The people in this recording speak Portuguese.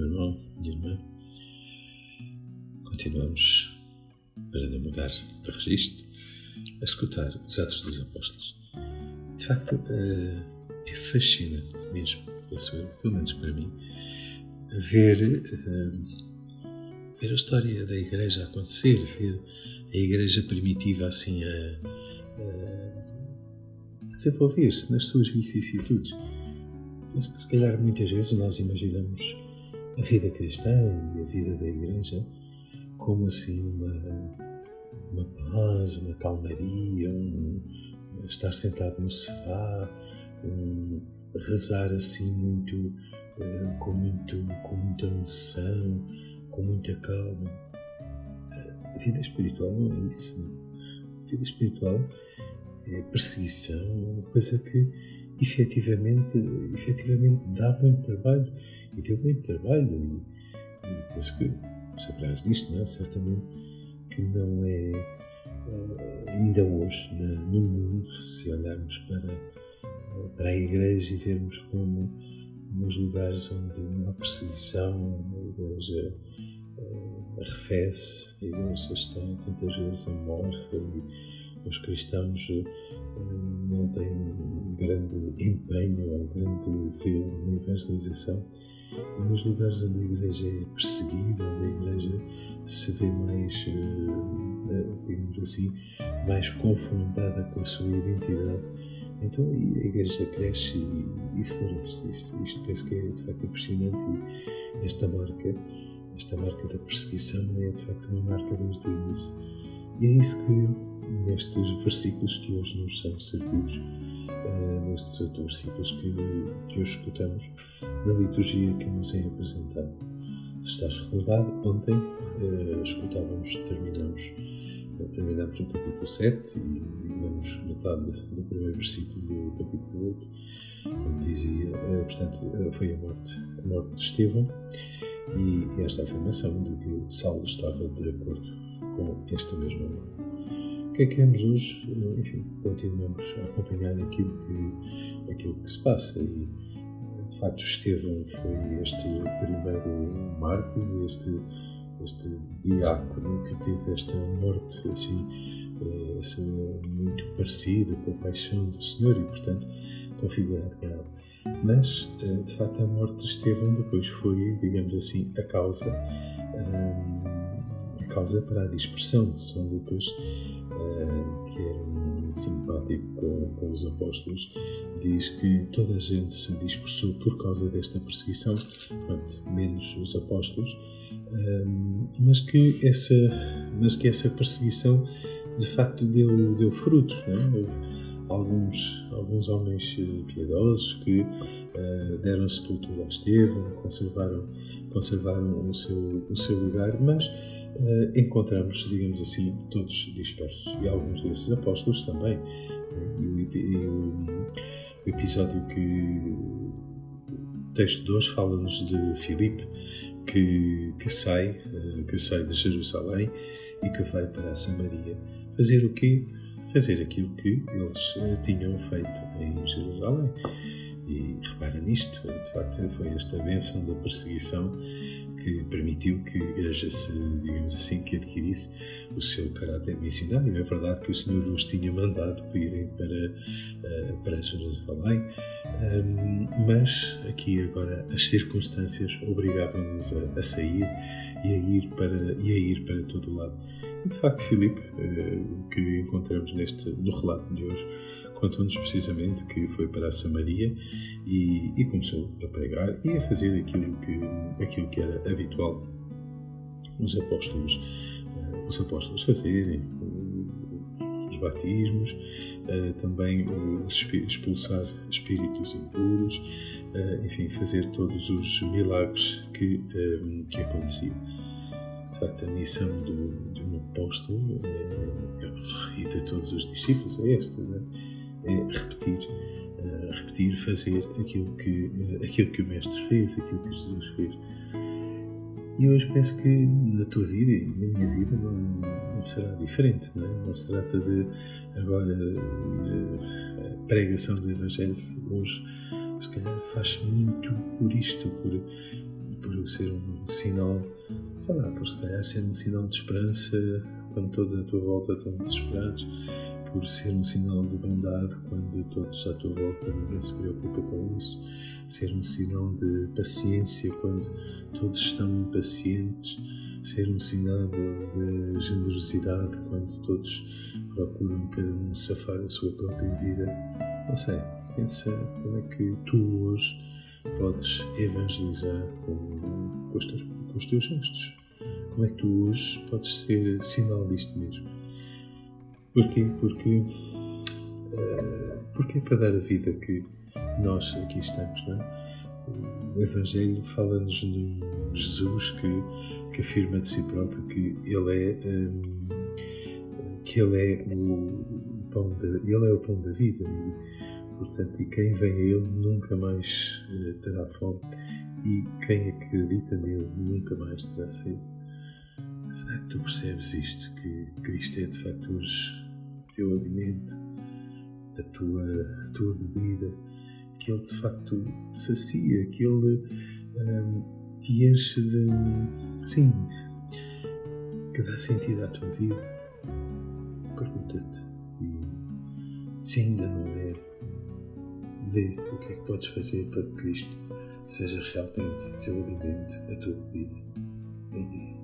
meu irmão, minha irmã. Continuamos, para não mudar de registro, a escutar os Atos dos Apóstolos. De facto, eh, é fascinante mesmo, pelo menos para mim, ver, eh, ver a história da Igreja acontecer, ver a Igreja primitiva assim a, a desenvolver-se nas suas vicissitudes. Penso que se calhar muitas vezes nós imaginamos a vida cristã e a vida da Igreja como assim uma, uma paz, uma calmaria, um, estar sentado no sofá, um, rezar assim muito, uh, com, muito, com muita unção, com muita calma. A vida espiritual não é isso. A vida espiritual é perseguição, uma coisa que efetivamente, efetivamente dá muito trabalho e deu muito trabalho. E, e penso que saberás disto, não é? Certamente que não é uh, ainda hoje no mundo, se olharmos para, para a Igreja e vermos como nos lugares onde há perseguição, a Igreja uh, arrefece, a Igreja está tantas vezes amorfa e os cristãos não têm um grande empenho ou um grande zelo na evangelização nos lugares onde a igreja é perseguida, onde a igreja se vê mais, eh, eh, digamos assim, mais confrontada com a sua identidade, então a igreja cresce e, e floresce. Isto, isto penso que é de facto impressionante e esta marca, esta marca da perseguição é de facto uma marca desde o início. E é isso que nestes versículos que hoje nos são servidos nestes oito versículos que, que hoje escutamos na liturgia que nos é apresentada. Se estás recordado, ontem uh, escutávamos, terminamos, uh, terminamos o capítulo 7 e lemos metade do primeiro versículo do capítulo 8, como dizia, uh, portanto, foi a morte, a morte de Estevão e esta afirmação de que Saulo estava de acordo com esta mesma morte que é que queremos hoje, enfim, continuamos a acompanhar aquilo que, aquilo que se passa e de facto Estevão foi este primeiro mártir, este, este diácono que teve esta morte assim, assim muito parecida com a paixão do Senhor e portanto configurado com ela. Mas, eh, de facto, a morte de Estevão depois foi, digamos assim, a causa, a causa para a dispersão São Lucas eh, que era um simpático com, com, os apóstolos, diz que toda a gente se dispersou por causa desta perseguição, menos os apóstolos, eh, mas que essa, mas que essa perseguição de facto deu, deu frutos. Não é? Houve alguns, alguns homens eh, piedosos que uh, deram sepultura a Estevão, conservaram, conservaram o, seu, o seu lugar, mas encontramos, digamos assim, todos dispersos. E alguns desses apóstolos também. E o, episódio que o texto de hoje fala-nos de Filipe, que, que, sai, uh, que sai de Jerusalém e que vai para Samaria. Fazer o quê? Fazer aquilo que eles uh, tinham feito em Jerusalém. E repara nisto, de facto, foi esta bênção da perseguição que permitiu que a Igreja se, digamos assim, que adquirisse o seu caráter missionário. É verdade que o Senhor os tinha mandado para irem para, uh, para Jerusalém, um, mas aqui agora as circunstâncias obrigavam-nos a, a, sair e a ir para, e a ir para todo o lado. E, de facto, Filipe, uh, o que encontramos neste, no relato de hoje, conta-nos precisamente que foi para a Samaria e, e, começou a pregar e a fazer aquilo que, aquilo que era habitual os apóstolos, os apóstolos fazerem, os batismos, uh, também expulsar espíritos impuros, uh, enfim, fazer todos os milagres que, que aconteciam. De facto, a missão do, de um apóstolo e de todos os discípulos é esta, é? é repetir, repetir, fazer aquilo que, aquilo que o Mestre fez, aquilo que Jesus fez. E hoje penso que na tua vida e na minha vida não, não será diferente. Não, é? não se trata de agora a pregação do Evangelho hoje, se calhar faz muito por isto, por, por ser um sinal, sei lá, por se calhar ser um sinal de esperança quando todos à tua volta estão desesperados, por ser um sinal de bondade quando todos à tua volta ninguém se preocupa com isso, ser um sinal de paciência quando todos estão impacientes, ser um sinal de, de generosidade quando todos procuram cada um safar a sua própria vida. Não sei, pensa como é que tu hoje podes evangelizar com, com, os, teus, com os teus gestos. Como é que tu hoje podes ser sinal disto mesmo? Porquê? Porque, uh, porque é para dar a vida que nós aqui estamos, não é? O Evangelho fala-nos de Jesus que, que afirma de si próprio que Ele é, um, que ele é o pão da, Ele é o pão da vida e, portanto, e quem vem a Ele nunca mais uh, terá fome e quem acredita nele nunca mais terá sede. Será que tu percebes isto? Que Cristo é de facto hoje teu alimento, a tua, a tua bebida, que Ele de facto te sacia, que Ele um, te enche de. Sim, que dá sentido à tua vida. Pergunta-te se ainda não é, vê o que é que podes fazer para que Cristo seja realmente o teu alimento, a tua bebida. Dia.